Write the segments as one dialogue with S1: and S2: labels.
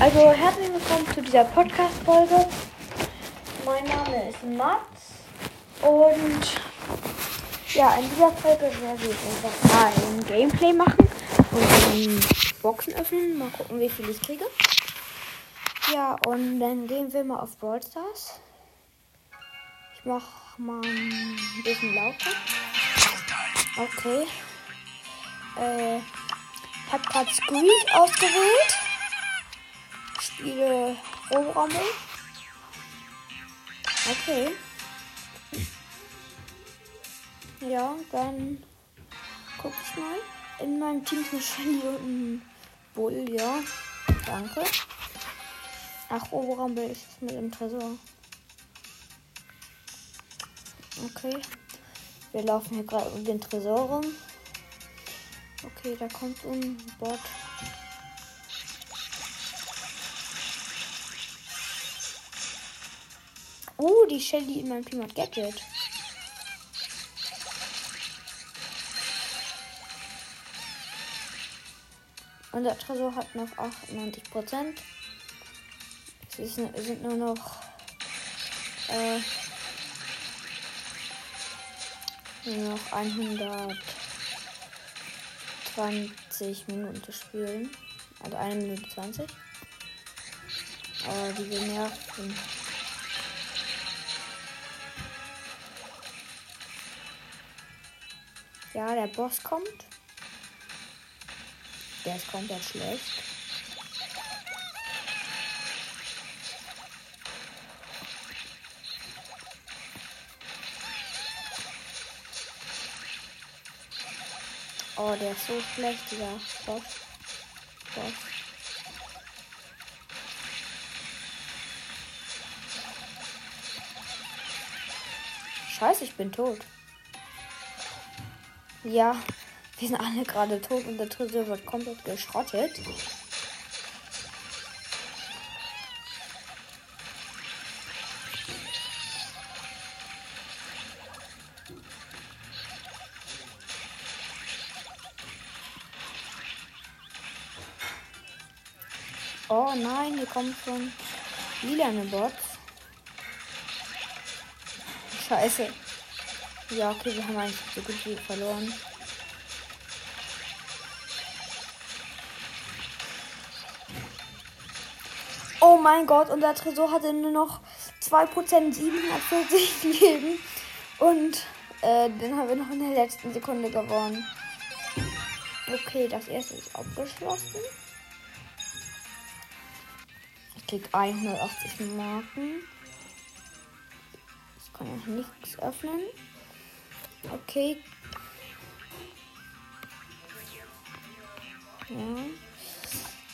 S1: Also herzlich willkommen zu dieser Podcast-Folge. Mein Name ist Mats und ja, in dieser Folge werde ich einfach mal ein Gameplay machen und Boxen öffnen. Mal gucken, wie viel ich kriege. Ja, und dann gehen wir mal auf Brawl Stars. Ich mach mal ein bisschen lauter. Okay. Äh, ich habe gerade Squeak ausgewählt. Spiele Roborammel. Okay. Ja, dann guck ich mal. In meinem Team ist eine Shelly ein Bull, ja. Danke. Ach, Oberrampel ist es mit dem Tresor. Okay. Wir laufen hier gerade um den Tresor rum. Okay, da kommt ein Bot. Die Shelly in meinem hat Gadget. Unser Tresor hat noch 98 Prozent. Es sind nur noch äh, nur noch 120 Minuten zu spielen. Also 1 Minute 20. Aber diese Nerven. Ja, der Boss kommt. Der ist komplett schlecht. Oh, der ist so schlecht, dieser Boss. Boss. Scheiße, ich bin tot. Ja, wir sind alle gerade tot und der Tresor wird komplett geschrottet. Oh nein, hier kommen schon lilane Bots. Scheiße. Ja, okay, wir haben eigentlich so gut wie verloren. Oh mein Gott, unser Tresor hatte nur noch 2%, 740 Leben. Und äh, den haben wir noch in der letzten Sekunde gewonnen. Okay, das erste ist abgeschlossen. Ich krieg 180 Marken. Ich kann auch nichts öffnen. Okay. Ja.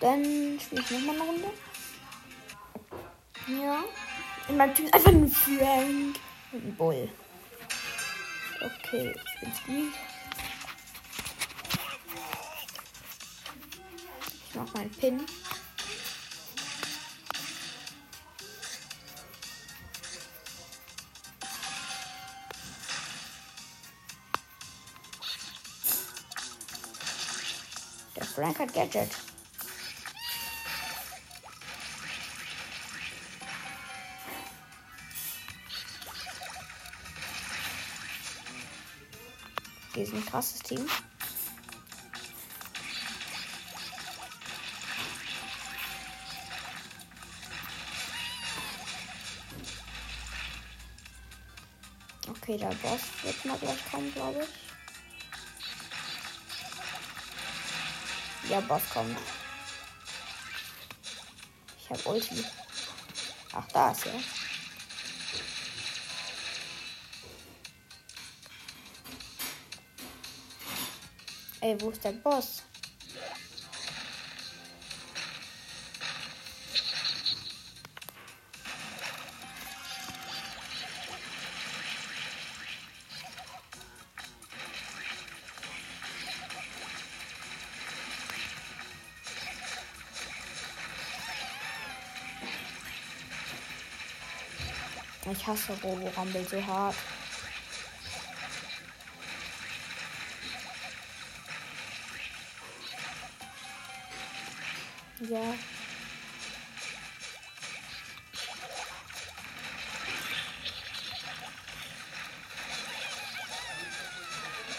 S1: Dann spiele ich nochmal eine Runde. Ja. In meinem Team ist einfach ein Frank ein Bull. Okay, ich bin Squeak. Ich mach meinen Pin. Frank Gadget. Die sind ein krasses Team. Okay, der Boss wird mal gleich kommen, glaube ich. Ja, Boss kommt. Ich habe Ulti. Ach, da ist er. Ey, wo ist der Boss? hasse Roborumble so hart. Ja.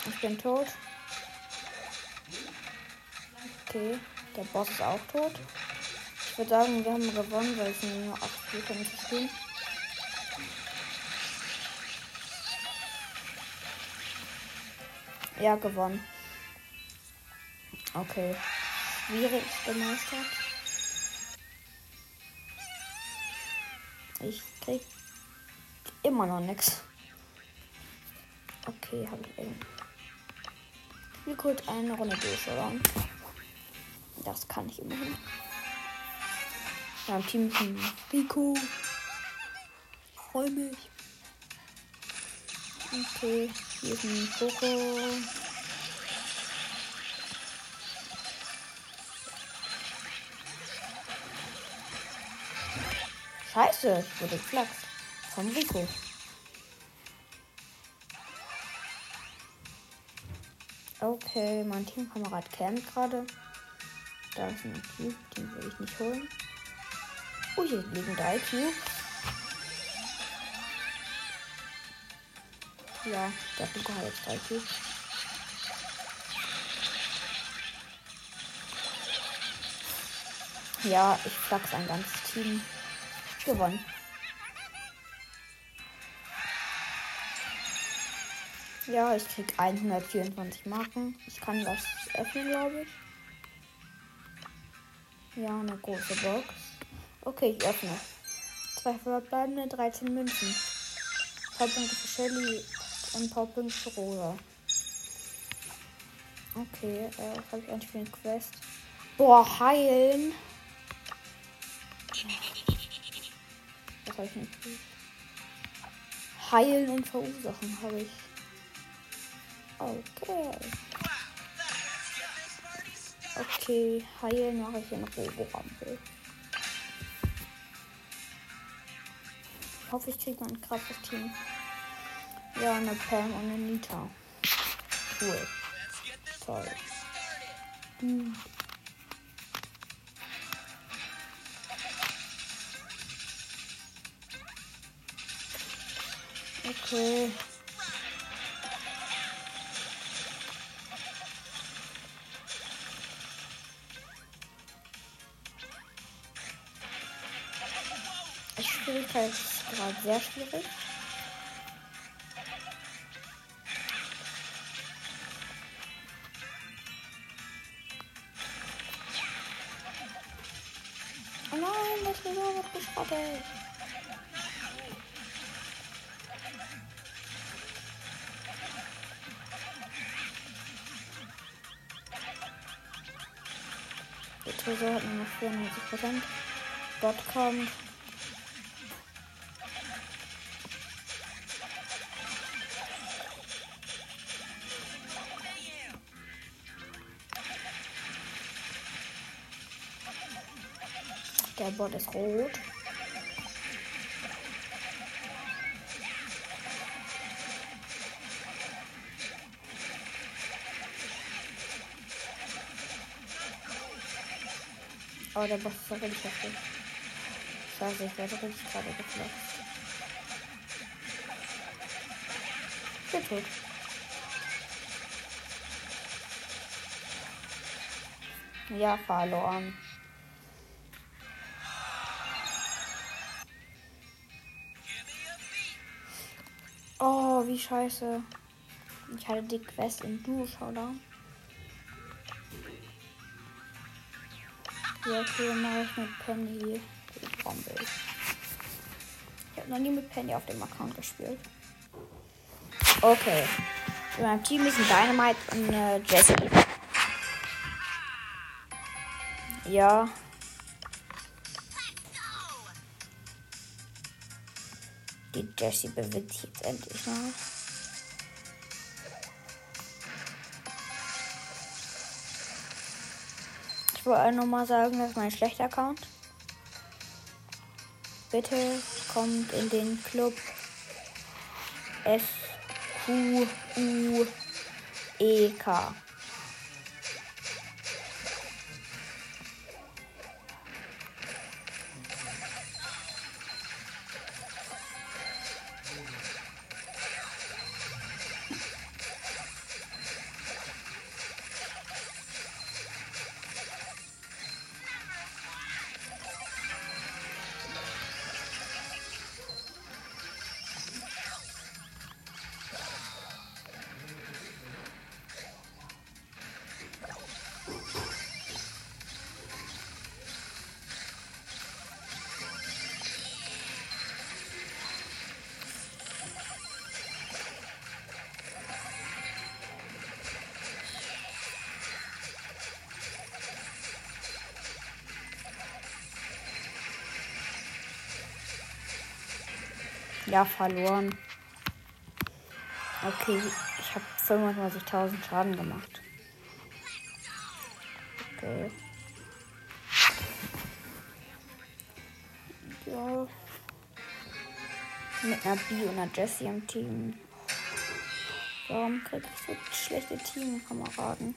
S1: Ich bin tot. Okay, der Boss ist auch tot. Ich würde sagen, wir haben gewonnen, weil es nur 8 Spiele nicht spielen. Ja, gewonnen. Okay. Schwierig gemeistert. Ich krieg immer noch nichts. Okay, habe ich irgendwie. Wie kurz eine Runde durch, oder? Das kann ich immerhin. Mein Team ein Rico. Ich freue mich. Okay, hier ist ein Coco. Scheiße, ich wurde geflaxt. Vom Rico. Okay, mein Teamkamerad campt gerade. Da ist ein Cube, den will ich nicht holen. Oh, hier liegen drei Cubes. Ja, der Rico hat jetzt drei Cubes. Ja, ich flachs ein ganzes Team. Gewonnen. Ja, ich krieg 124 Marken. Ich kann das öffnen, glaube ich. Ja, eine große Box. Okay, ich öffne. Zwei verbleibende, 13 Münzen. Powerpunkte für Shelly und für Rosa. Okay, äh, habe ich eigentlich für eine Quest? Boah, heilen. Was habe ich nicht? Heilen und verursachen habe ich. Okay. Okay, heilen mache ich in Roborampel. Ich hoffe, ich kriege mein krasses Team. Ja, eine Pam und eine Nita. Cool. Toll. Hm. Okay. Die Schwierigkeit ist gerade sehr schwierig. Nein, das Video wird geschrottet. Der Tresor hat nur noch 94%. Bot kommt. Bot ist rot. Oh, der Boss ist doch richtig heftig. Scheiße, ich werde richtig gerade geflogen. Ich bin tot. Ja, verloren. Scheiße. Ich hatte die Quest in Duo Showdown. Ja, okay, mache ich mit Penny die Bombe. Ich habe noch nie mit Penny auf dem Account gespielt. Okay. In meinem Team ist ein Dynamite und eine Jessie. Ja. Die Jessie bewegt sich jetzt endlich mal. Ich wollte nur mal sagen, das ist mein schlechter Account. Bitte kommt in den Club S Q U E K. Ja, verloren. Okay, ich habe 25.000 Schaden gemacht. Okay. Ja. Mit einer B und einer Jessie im Team. Warum krieg ich so schlechte Teamkameraden?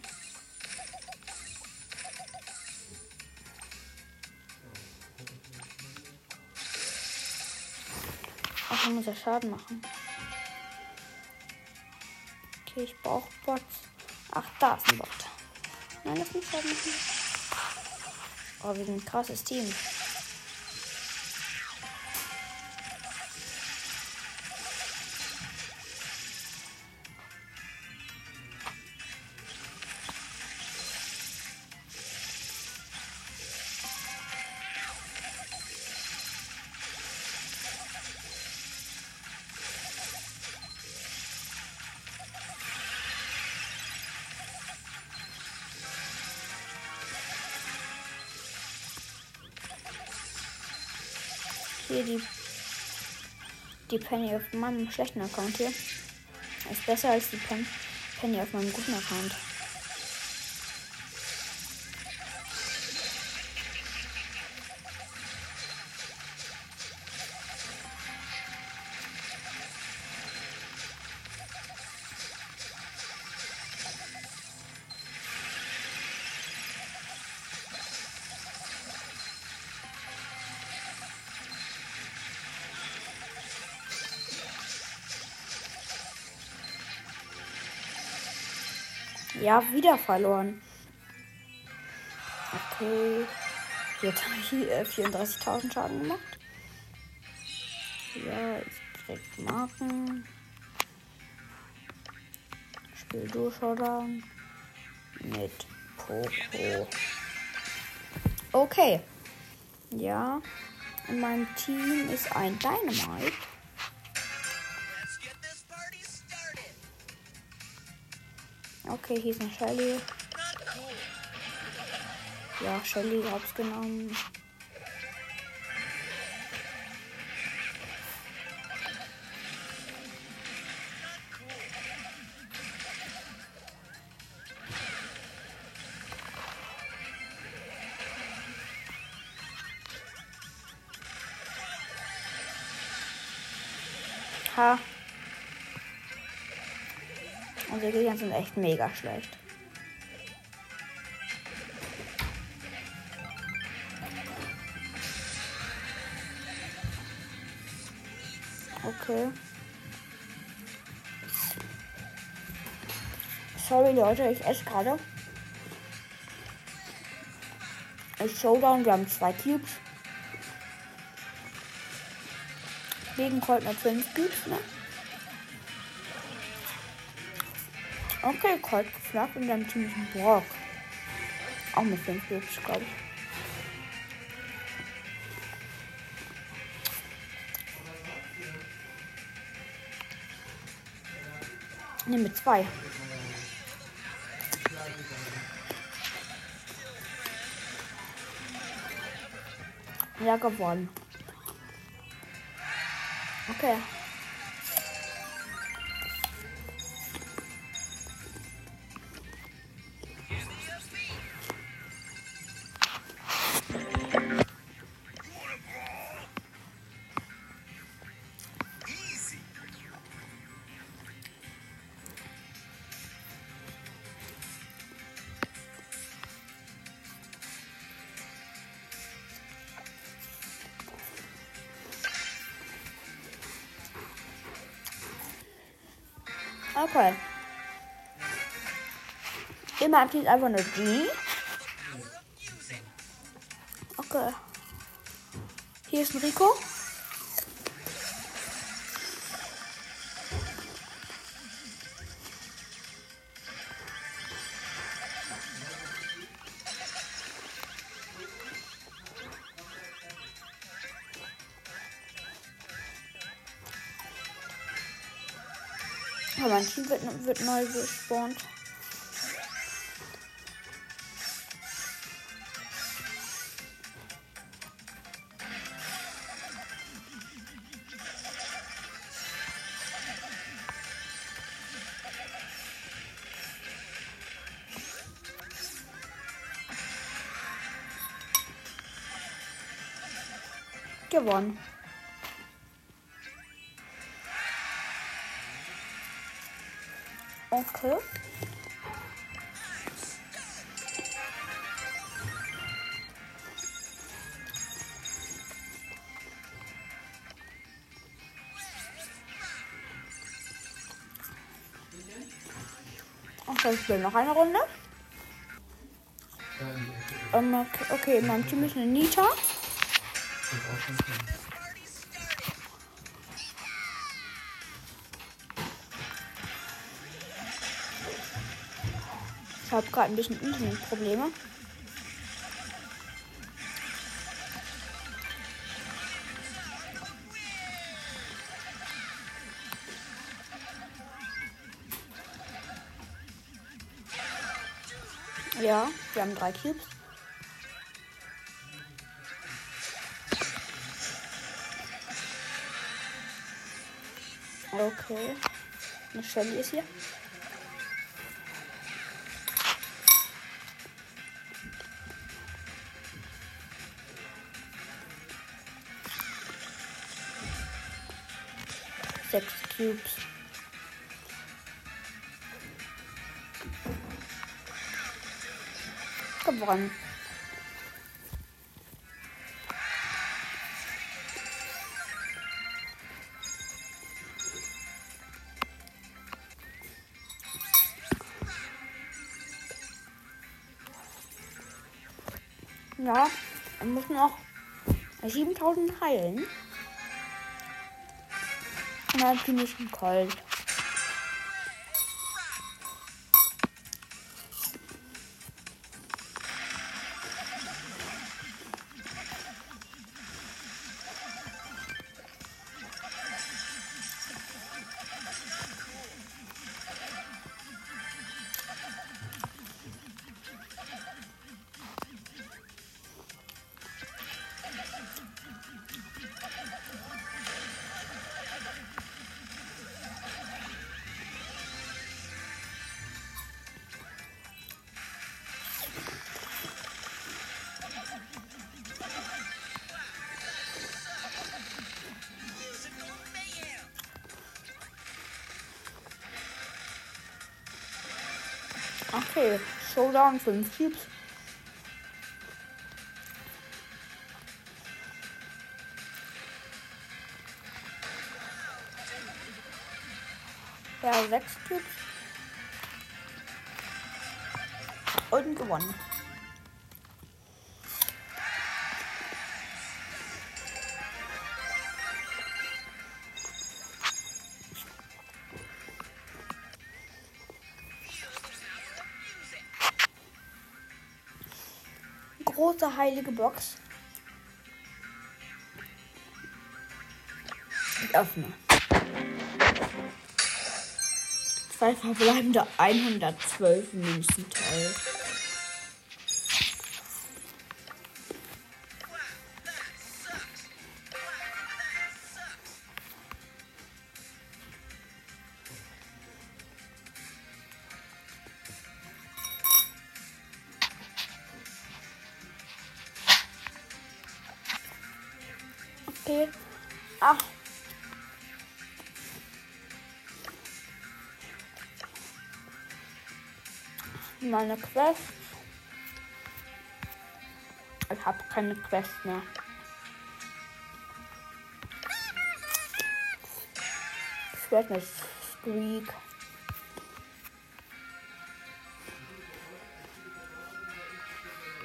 S1: Ach, muss er Schaden machen. Okay, ich brauche Bots. Ach, da ist ein Bot. Nein, das muss Schaden machen. Oh, wir sind ein krasses Team. Hier die, die Penny auf meinem schlechten Account hier. Ist besser als die Pen Penny auf meinem guten Account. Ja, wieder verloren. Okay. Jetzt habe ich äh, 34.000 Schaden gemacht. Ja, jetzt direkt Marken. Spiel Durchschaudern. Mit Poco. Okay. Ja. In meinem Team ist ein Dynamite. Okay, hier ist eine Shelly. Ja, Shelly hab's genommen. Echt mega schlecht. Okay. Sorry Leute, ich esse gerade. Ist Showdown, wir haben zwei Cubes. Gegen Colt mit fünf ne? Okay, Colt geflaggt deinem Team ist ein Brock. Auch mit 5 Cubes, glaube ich. Ne, mit zwei. Ja, gewonnen. Okay. Immer aktiv einfach eine G. Okay. Ein Rico. Aber mein Team wird, wird neu gespawnt. Gewonnen. Okay. Okay, ich will noch eine Runde. Ähm, okay, okay, in meinem Team ist eine Nita. Ich habe gerade ein bisschen Internetprobleme. Ja, wir haben drei Cubes. Okay. Eine Shelly ist hier. Sechs Cubes. Gewonnen. Müssen noch 7000 heilen. Und dann finde ich einen Colt. Okay, Showdown 5 Cubes. Ja, 6 Cubes. Und gewonnen. Große heilige Box. Ich öffne. Zwei verbleibende 112 Münzen. Toll. Okay. Ach. Meine Quest. Ich habe keine Quest mehr. Ich werde mit Squeak.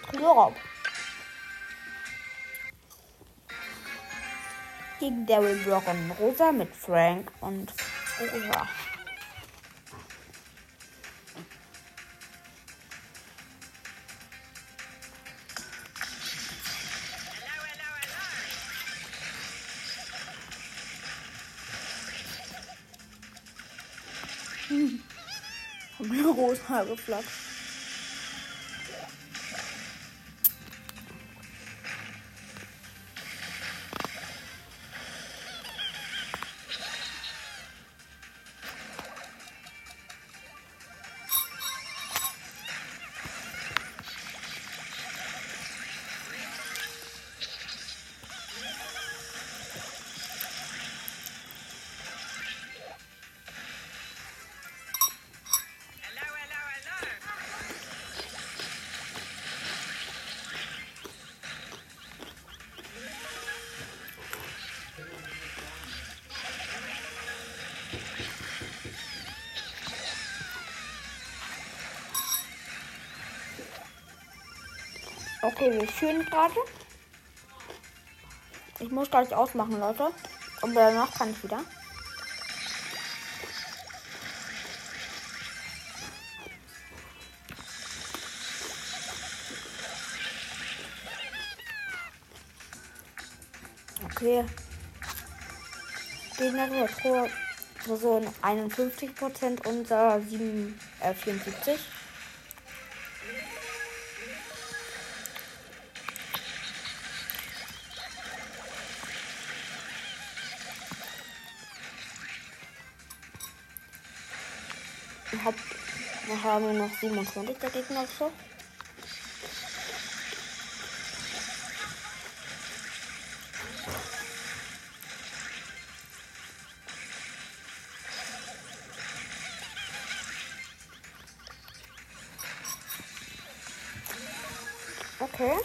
S1: Tresor. Gegen Daryl Brock und Rosa mit Frank und Rosa. Hm. Hab Okay, wir führen gerade. Ich muss gleich ausmachen, Leute. Und danach kann ich wieder. Okay. Gegner Tor so 51 Prozent, unser 7, äh, 74. wir haben noch 27 der Gegner so. Okay.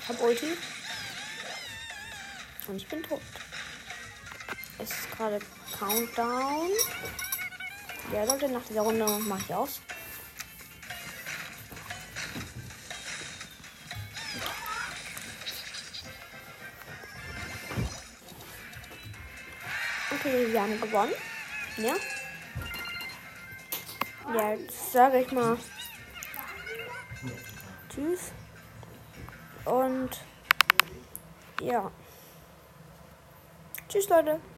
S1: Ich hab Ulti. Und ich bin tot. Es ist gerade Countdown. Ja, Leute, nach dieser Runde mache ich aus. Okay, wir haben gewonnen. Ja. Jetzt sage ich mal Tschüss. Und ja. Tschüss, Leute.